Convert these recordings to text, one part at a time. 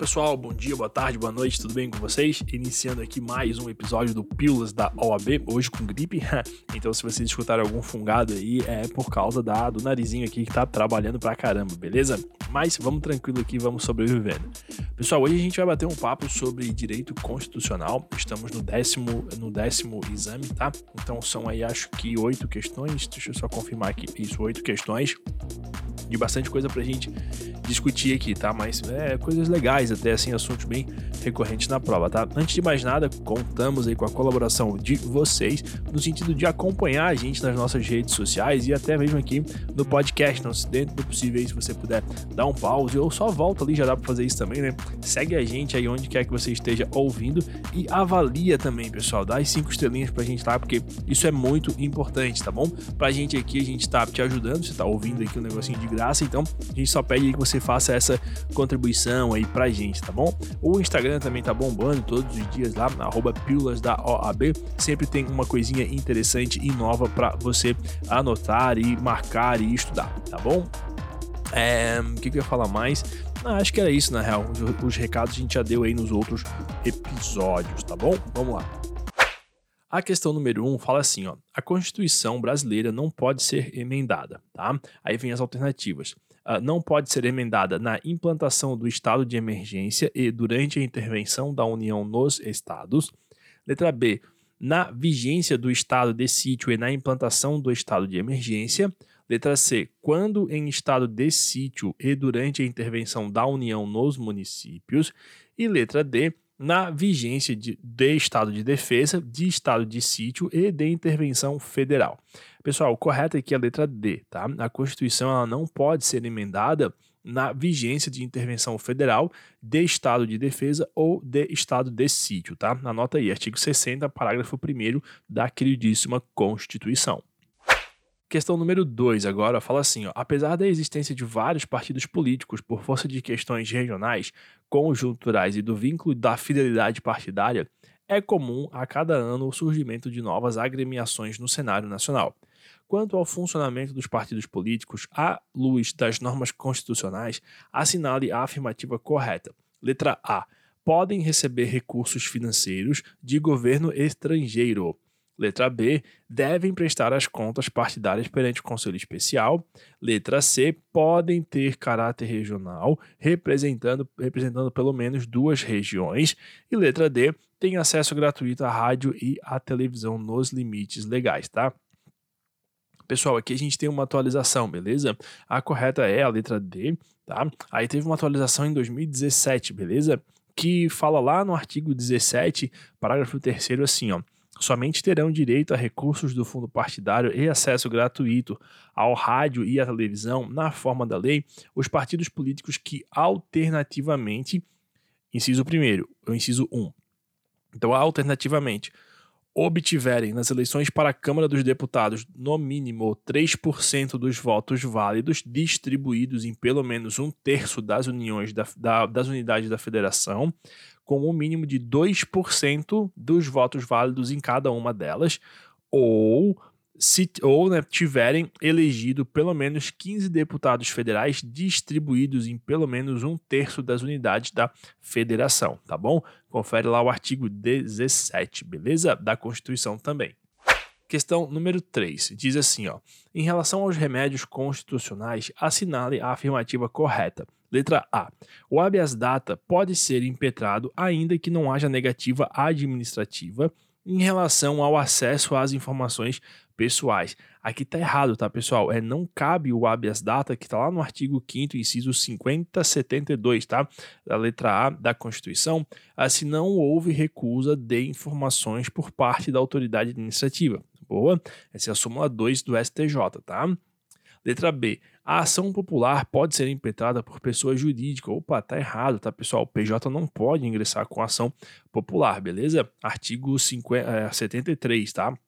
pessoal, bom dia, boa tarde, boa noite, tudo bem com vocês? Iniciando aqui mais um episódio do Pílulas da OAB, hoje com gripe. então, se vocês escutarem algum fungado aí, é por causa da, do narizinho aqui que tá trabalhando pra caramba, beleza? Mas vamos tranquilo aqui, vamos sobrevivendo. Pessoal, hoje a gente vai bater um papo sobre direito constitucional. Estamos no décimo, no décimo exame, tá? Então são aí, acho que oito questões. Deixa eu só confirmar aqui. Isso, oito questões de bastante coisa pra gente discutir aqui, tá? Mas é coisas legais, até assim, assuntos bem recorrentes na prova, tá? Antes de mais nada, contamos aí com a colaboração de vocês no sentido de acompanhar a gente nas nossas redes sociais e até mesmo aqui no podcast. Então, se dentro do possível, se você puder dar um pause ou só volta ali, já dá pra fazer isso também, né? Segue a gente aí onde quer que você esteja ouvindo e avalia também, pessoal. Dá as cinco estrelinhas pra gente, tá? Porque isso é muito importante, tá bom? Pra gente aqui, a gente tá te ajudando, você tá ouvindo aqui um negocinho de graça, então a gente só pede que você faça essa contribuição aí pra gente, tá bom? O Instagram também tá bombando todos os dias lá, arroba pílulas da OAB. Sempre tem uma coisinha interessante e nova para você anotar e marcar e estudar, tá bom? É, o que, que eu ia falar mais? Ah, acho que era isso, na real. Os, os recados a gente já deu aí nos outros episódios, tá bom? Vamos lá. A questão número 1 um fala assim, ó, a Constituição brasileira não pode ser emendada, tá? Aí vem as alternativas. Uh, não pode ser emendada na implantação do estado de emergência e durante a intervenção da União nos estados. Letra B, na vigência do estado de sítio e na implantação do estado de emergência. Letra C, quando em estado de sítio e durante a intervenção da União nos municípios. E letra D, na vigência de, de estado de defesa, de estado de sítio e de intervenção federal. Pessoal, o correto aqui é a letra D, tá? A Constituição ela não pode ser emendada na vigência de intervenção federal, de estado de defesa ou de estado de sítio, tá? Anota aí, artigo 60, parágrafo 1 da queridíssima Constituição. Questão número 2 agora fala assim: ó, apesar da existência de vários partidos políticos por força de questões regionais, conjunturais e do vínculo da fidelidade partidária, é comum a cada ano o surgimento de novas agremiações no cenário nacional. Quanto ao funcionamento dos partidos políticos, à luz das normas constitucionais, assinale a afirmativa correta. Letra A. Podem receber recursos financeiros de governo estrangeiro. Letra B, devem prestar as contas partidárias perante o Conselho Especial. Letra C, podem ter caráter regional, representando, representando pelo menos duas regiões. E letra D, tem acesso gratuito à rádio e à televisão nos limites legais, tá? Pessoal, aqui a gente tem uma atualização, beleza? A correta é a letra D, tá? Aí teve uma atualização em 2017, beleza? Que fala lá no artigo 17, parágrafo 3 assim, ó somente terão direito a recursos do fundo partidário e acesso gratuito ao rádio e à televisão, na forma da lei, os partidos políticos que alternativamente, inciso primeiro, inciso 1. Então, alternativamente, obtiverem nas eleições para a Câmara dos Deputados no mínimo 3% dos votos válidos distribuídos em pelo menos um terço das uniões da, da, das unidades da federação, com um mínimo de 2% dos votos válidos em cada uma delas, ou se ou né, tiverem elegido pelo menos 15 deputados federais distribuídos em pelo menos um terço das unidades da federação, tá bom? Confere lá o artigo 17, beleza? Da Constituição também. Questão número 3 diz assim: ó, em relação aos remédios constitucionais, assinale a afirmativa correta. Letra A. O habeas data pode ser impetrado ainda que não haja negativa administrativa em relação ao acesso às informações pessoais. Aqui tá errado, tá, pessoal? É não cabe o habeas data que está lá no artigo 5 inciso 5072, tá? Da letra A da Constituição, se não houve recusa de informações por parte da autoridade administrativa. Boa? Essa é a súmula 2 do STJ, tá? Letra B. A ação popular pode ser impetrada por pessoa jurídica. Opa, tá errado, tá, pessoal? O PJ não pode ingressar com ação popular, beleza? Artigo 50, 73, é, tá?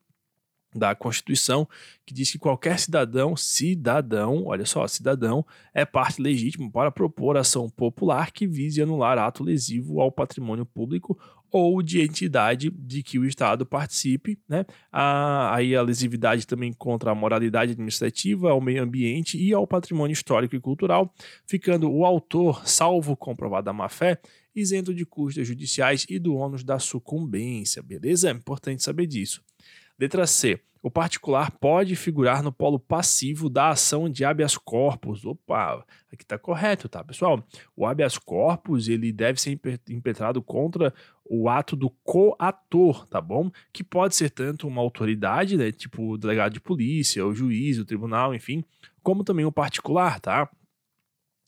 Da Constituição, que diz que qualquer cidadão, cidadão, olha só, cidadão, é parte legítima para propor ação popular que vise anular ato lesivo ao patrimônio público ou de entidade de que o Estado participe, né? A, aí a lesividade também contra a moralidade administrativa, ao meio ambiente e ao patrimônio histórico e cultural, ficando o autor, salvo comprovada má-fé, isento de custas judiciais e do ônus da sucumbência, beleza? É importante saber disso. Letra C. O particular pode figurar no polo passivo da ação de habeas corpus. Opa, aqui está correto, tá, pessoal? O habeas corpus ele deve ser impetrado contra o ato do coator, tá bom? Que pode ser tanto uma autoridade, né, tipo o delegado de polícia, o juiz, o tribunal, enfim, como também o particular, tá?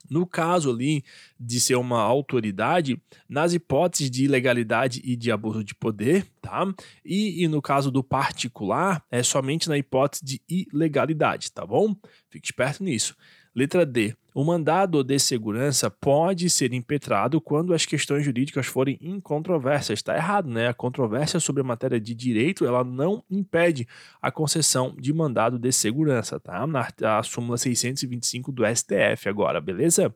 No caso ali de ser uma autoridade, nas hipóteses de ilegalidade e de abuso de poder, tá? E, e, no caso do particular, é somente na hipótese de ilegalidade, tá bom? Fique esperto nisso. Letra D. O mandado de segurança pode ser impetrado quando as questões jurídicas forem incontroversas. Está errado, né? A controvérsia sobre a matéria de direito ela não impede a concessão de mandado de segurança, tá? Na a súmula 625 do STF agora, beleza?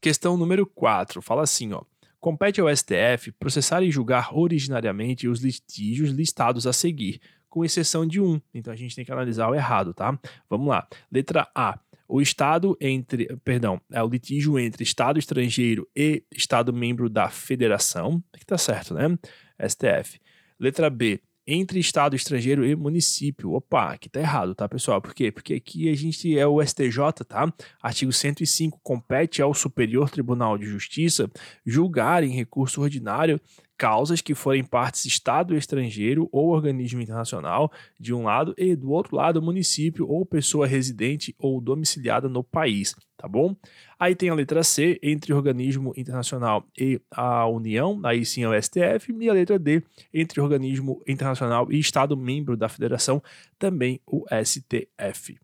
Questão número 4. Fala assim, ó. Compete ao STF processar e julgar originariamente os litígios listados a seguir, com exceção de um. Então a gente tem que analisar o errado, tá? Vamos lá. Letra A o Estado entre, perdão, é o litígio entre Estado estrangeiro e Estado membro da Federação, que tá certo, né? STF. Letra B, entre Estado estrangeiro e município. Opa, aqui tá errado, tá, pessoal? Por quê? Porque aqui a gente é o STJ, tá? Artigo 105 compete ao Superior Tribunal de Justiça julgar em recurso ordinário causas que forem partes Estado estrangeiro ou organismo internacional, de um lado, e do outro lado, município ou pessoa residente ou domiciliada no país, tá bom? Aí tem a letra C, entre organismo internacional e a União, aí sim é o STF, e a letra D, entre organismo internacional e Estado membro da Federação, também o STF.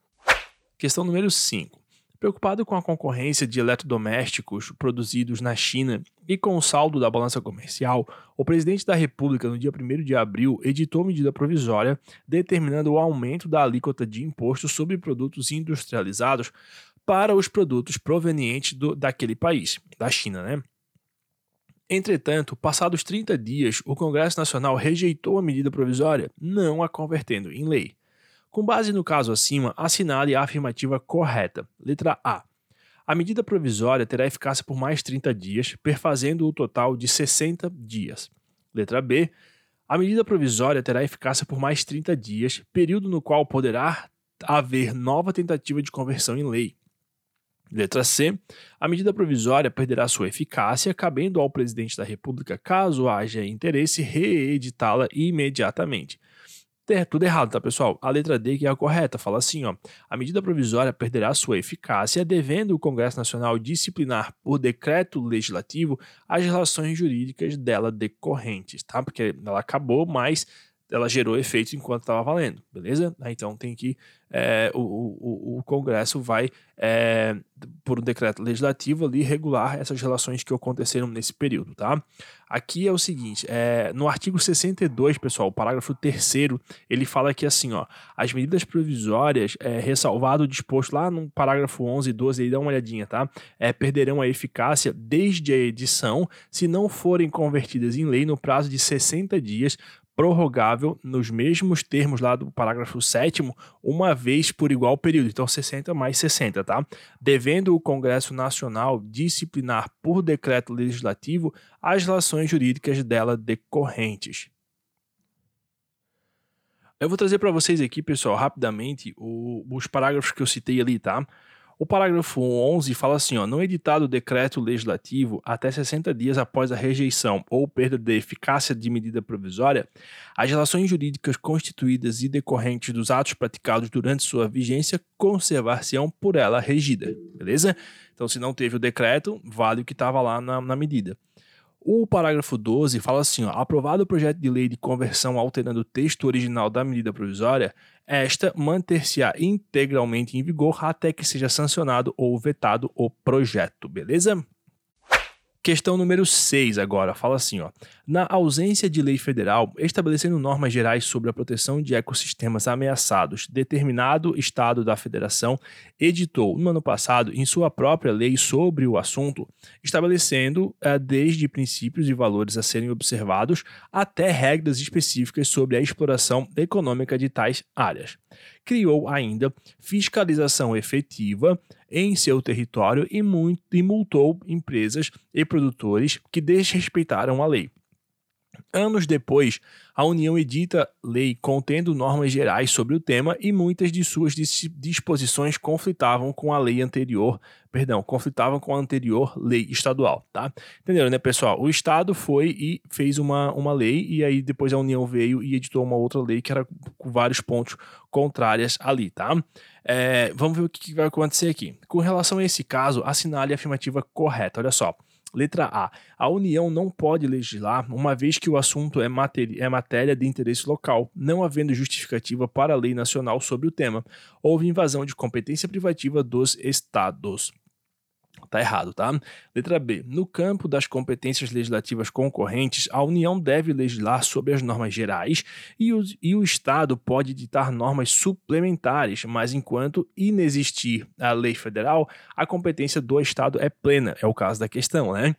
Questão número 5. Preocupado com a concorrência de eletrodomésticos produzidos na China e com o saldo da balança comercial, o presidente da República, no dia 1 de abril, editou medida provisória determinando o aumento da alíquota de imposto sobre produtos industrializados para os produtos provenientes do, daquele país, da China, né? Entretanto, passados 30 dias, o Congresso Nacional rejeitou a medida provisória, não a convertendo em lei. Com base no caso acima, assinale a afirmativa correta. Letra A. A medida provisória terá eficácia por mais 30 dias, perfazendo o total de 60 dias. Letra B. A medida provisória terá eficácia por mais 30 dias, período no qual poderá haver nova tentativa de conversão em lei. Letra C. A medida provisória perderá sua eficácia, cabendo ao presidente da República, caso haja interesse, reeditá-la imediatamente ter tudo errado, tá, pessoal? A letra D que é a correta, fala assim, ó: a medida provisória perderá sua eficácia, devendo o Congresso Nacional disciplinar por decreto legislativo as relações jurídicas dela decorrentes, tá? Porque ela acabou, mas ela gerou efeito enquanto estava valendo, beleza? Então tem que é, o, o, o Congresso vai, é, por um decreto legislativo, ali regular essas relações que aconteceram nesse período, tá? Aqui é o seguinte, é, no artigo 62, pessoal, o parágrafo 3 ele fala aqui assim, ó, as medidas provisórias, é, ressalvado o disposto lá no parágrafo 11 e 12, aí dá uma olhadinha, tá? É, perderão a eficácia desde a edição, se não forem convertidas em lei no prazo de 60 dias prorrogável nos mesmos termos lá do parágrafo 7 uma vez por igual período, então 60 mais 60, tá? Devendo o Congresso Nacional disciplinar por decreto legislativo as relações jurídicas dela decorrentes. Eu vou trazer para vocês aqui, pessoal, rapidamente o, os parágrafos que eu citei ali, tá? O parágrafo 11 fala assim: ó, não editado o decreto legislativo até 60 dias após a rejeição ou perda de eficácia de medida provisória, as relações jurídicas constituídas e decorrentes dos atos praticados durante sua vigência conservar-se-ão por ela regida. Beleza? Então, se não teve o decreto, vale o que estava lá na, na medida. O parágrafo 12 fala assim: ó, aprovado o projeto de lei de conversão alterando o texto original da medida provisória, esta manter-se-á integralmente em vigor até que seja sancionado ou vetado o projeto, beleza? Questão número 6 agora, fala assim, ó. Na ausência de lei federal estabelecendo normas gerais sobre a proteção de ecossistemas ameaçados, determinado estado da federação editou no ano passado em sua própria lei sobre o assunto, estabelecendo eh, desde princípios e valores a serem observados até regras específicas sobre a exploração econômica de tais áreas. Criou ainda fiscalização efetiva em seu território e, muito, e multou empresas e produtores que desrespeitaram a lei. Anos depois, a União edita lei contendo normas gerais sobre o tema e muitas de suas disposições conflitavam com a lei anterior, perdão, conflitavam com a anterior lei estadual, tá? Entenderam, né, pessoal? O Estado foi e fez uma, uma lei e aí depois a União veio e editou uma outra lei que era com vários pontos contrárias ali, tá? É, vamos ver o que vai acontecer aqui. Com relação a esse caso, assinale a afirmativa correta. Olha só. Letra A. A União não pode legislar, uma vez que o assunto é, matéria, é matéria de interesse local, não havendo justificativa para a lei nacional sobre o tema. Houve invasão de competência privativa dos Estados. Tá errado, tá? Letra B. No campo das competências legislativas concorrentes, a União deve legislar sobre as normas gerais e o, e o Estado pode ditar normas suplementares, mas enquanto inexistir a lei federal, a competência do Estado é plena. É o caso da questão, né?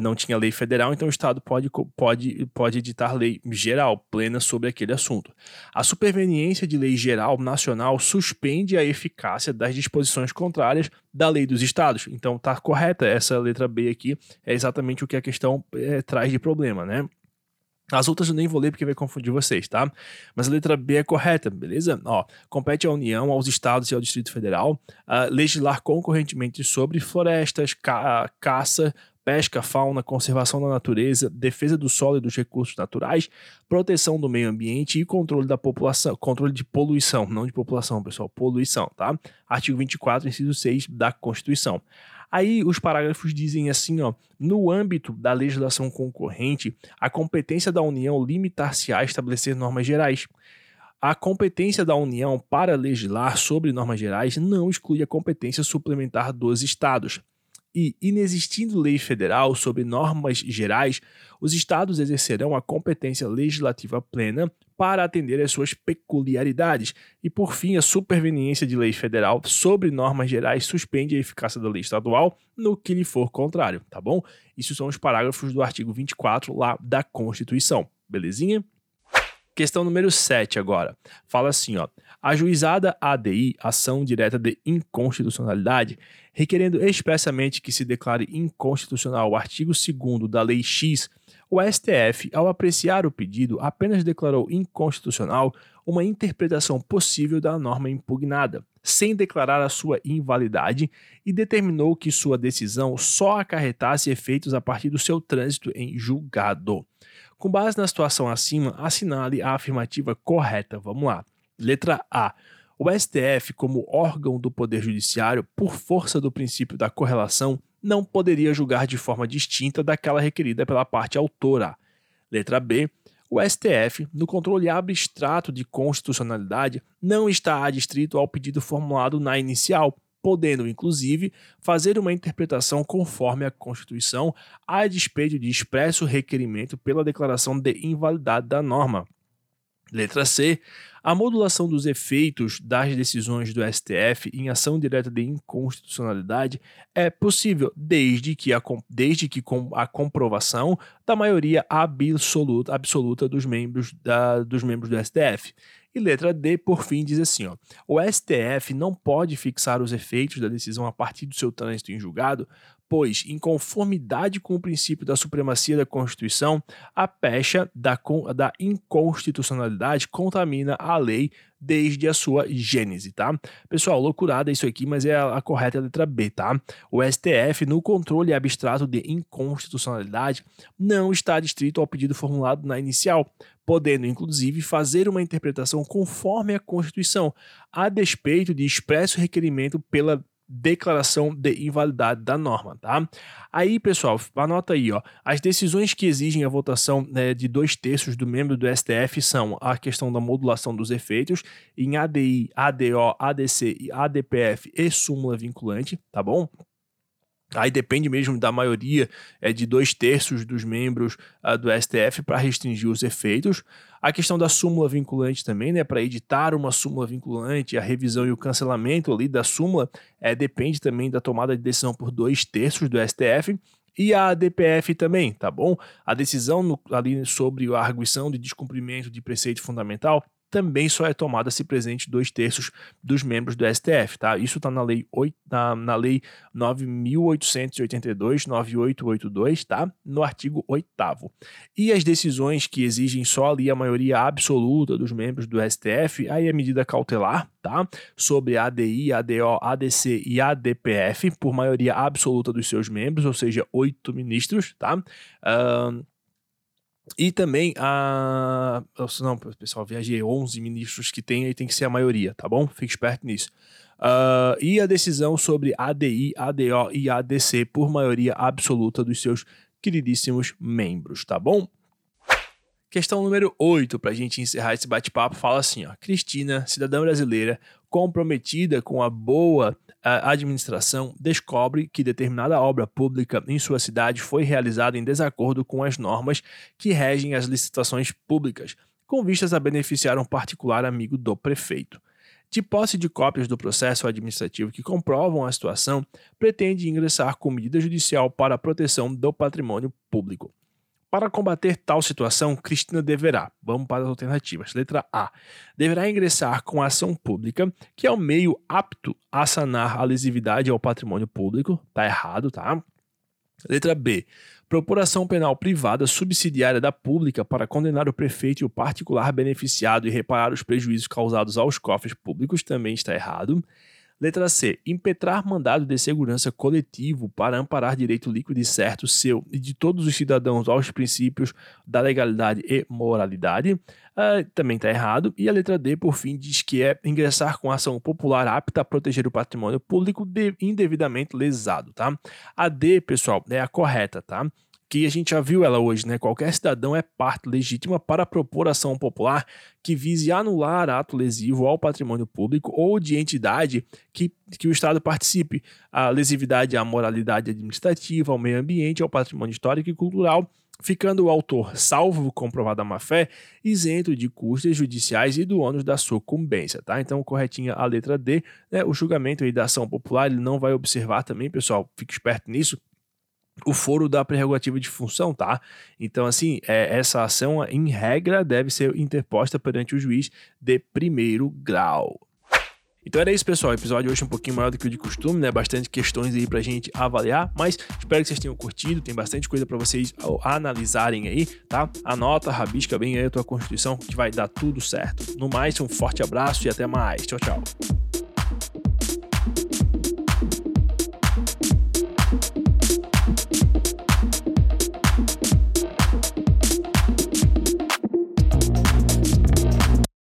não tinha lei federal, então o Estado pode, pode, pode editar lei geral, plena sobre aquele assunto. A superveniência de lei geral nacional suspende a eficácia das disposições contrárias da lei dos Estados. Então tá correta essa letra B aqui, é exatamente o que a questão é, traz de problema, né? As outras eu nem vou ler porque vai confundir vocês, tá? Mas a letra B é correta, beleza? Ó, compete à União, aos Estados e ao Distrito Federal uh, legislar concorrentemente sobre florestas, ca caça, pesca, fauna, conservação da natureza, defesa do solo e dos recursos naturais, proteção do meio ambiente e controle da população, controle de poluição, não de população, pessoal, poluição, tá? Artigo 24, inciso 6 da Constituição. Aí os parágrafos dizem assim, ó, no âmbito da legislação concorrente, a competência da União limitar-se a estabelecer normas gerais. A competência da União para legislar sobre normas gerais não exclui a competência suplementar dos Estados e, inexistindo lei federal sobre normas gerais, os estados exercerão a competência legislativa plena para atender às suas peculiaridades. E, por fim, a superveniência de lei federal sobre normas gerais suspende a eficácia da lei estadual no que lhe for contrário, tá bom? Isso são os parágrafos do artigo 24 lá da Constituição, belezinha? Questão número 7 agora. Fala assim, ó. Ajuizada ADI, ação direta de inconstitucionalidade, requerendo expressamente que se declare inconstitucional o artigo 2 da Lei X, o STF, ao apreciar o pedido, apenas declarou inconstitucional uma interpretação possível da norma impugnada, sem declarar a sua invalidade, e determinou que sua decisão só acarretasse efeitos a partir do seu trânsito em julgado. Com base na situação acima, assinale a afirmativa correta. Vamos lá. Letra A. O STF, como órgão do Poder Judiciário, por força do princípio da correlação, não poderia julgar de forma distinta daquela requerida pela parte autora. Letra B. O STF, no controle abstrato de constitucionalidade, não está adstrito ao pedido formulado na inicial, podendo, inclusive, fazer uma interpretação conforme a Constituição, a despeito de expresso requerimento pela declaração de invalidade da norma. Letra C. A modulação dos efeitos das decisões do STF em ação direta de inconstitucionalidade é possível desde que a, desde que com a comprovação da maioria absoluta, absoluta dos, membros da, dos membros do STF. E letra D, por fim, diz assim: ó, o STF não pode fixar os efeitos da decisão a partir do seu trânsito em julgado, pois, em conformidade com o princípio da supremacia da Constituição, a pecha da, da inconstitucionalidade contamina a lei desde a sua gênese, tá? Pessoal, loucurada isso aqui, mas é a, a correta letra B, tá? O STF, no controle abstrato de inconstitucionalidade, não está distrito ao pedido formulado na inicial, podendo inclusive fazer uma interpretação conforme a Constituição, a despeito de expresso requerimento pela declaração de invalidade da norma, tá? Aí, pessoal, anota aí, ó. As decisões que exigem a votação né, de dois terços do membro do STF são a questão da modulação dos efeitos em ADI, ADO, ADC, ADPF e súmula vinculante, tá bom? Aí depende mesmo da maioria é, de dois terços dos membros uh, do STF para restringir os efeitos. A questão da súmula vinculante também, né? Para editar uma súmula vinculante, a revisão e o cancelamento ali da súmula é, depende também da tomada de decisão por dois terços do STF. E a DPF também, tá bom? A decisão no, ali sobre a arguição de descumprimento de preceito fundamental também só é tomada se presente dois terços dos membros do STF, tá? Isso está na lei, 8, na, na lei 9.882, 9882, tá? No artigo 8 E as decisões que exigem só ali a maioria absoluta dos membros do STF, aí é medida cautelar, tá? Sobre ADI, ADO, ADC e ADPF, por maioria absoluta dos seus membros, ou seja, oito ministros, tá? Uh, e também a. Não, pessoal, viajei 11 ministros que tem, aí tem que ser a maioria, tá bom? Fique esperto nisso. Uh, e a decisão sobre ADI, ADO e ADC por maioria absoluta dos seus queridíssimos membros, tá bom? Questão número 8, para a gente encerrar esse bate-papo, fala assim: ó, Cristina, cidadã brasileira comprometida com a boa a administração, descobre que determinada obra pública em sua cidade foi realizada em desacordo com as normas que regem as licitações públicas, com vistas a beneficiar um particular amigo do prefeito. De posse de cópias do processo administrativo que comprovam a situação, pretende ingressar com medida judicial para a proteção do patrimônio público. Para combater tal situação, Cristina deverá, vamos para as alternativas. Letra A. Deverá ingressar com ação pública, que é o meio apto a sanar a lesividade ao patrimônio público. Tá errado, tá? Letra B. Propor ação penal privada subsidiária da pública para condenar o prefeito e o particular beneficiado e reparar os prejuízos causados aos cofres públicos também está errado. Letra C. Impetrar mandado de segurança coletivo para amparar direito líquido e certo seu e de todos os cidadãos aos princípios da legalidade e moralidade. Uh, também está errado. E a letra D, por fim, diz que é ingressar com ação popular apta a proteger o patrimônio público de, indevidamente lesado, tá? A D, pessoal, é a correta, tá? Que a gente já viu ela hoje, né? Qualquer cidadão é parte legítima para propor ação popular que vise anular ato lesivo ao patrimônio público ou de entidade que, que o Estado participe. A lesividade à moralidade administrativa, ao meio ambiente, ao patrimônio histórico e cultural, ficando o autor, salvo comprovada má-fé, isento de custas judiciais e do ônus da sucumbência, tá? Então, corretinha a letra D, né? O julgamento aí da ação popular, ele não vai observar também, pessoal, fique esperto nisso, o foro da prerrogativa de função, tá? Então, assim, é, essa ação, em regra, deve ser interposta perante o juiz de primeiro grau. Então era isso, pessoal. O episódio hoje é um pouquinho maior do que o de costume, né? Bastante questões aí pra gente avaliar, mas espero que vocês tenham curtido. Tem bastante coisa para vocês analisarem aí, tá? Anota, rabisca bem aí a tua Constituição que vai dar tudo certo. No mais, um forte abraço e até mais. Tchau, tchau.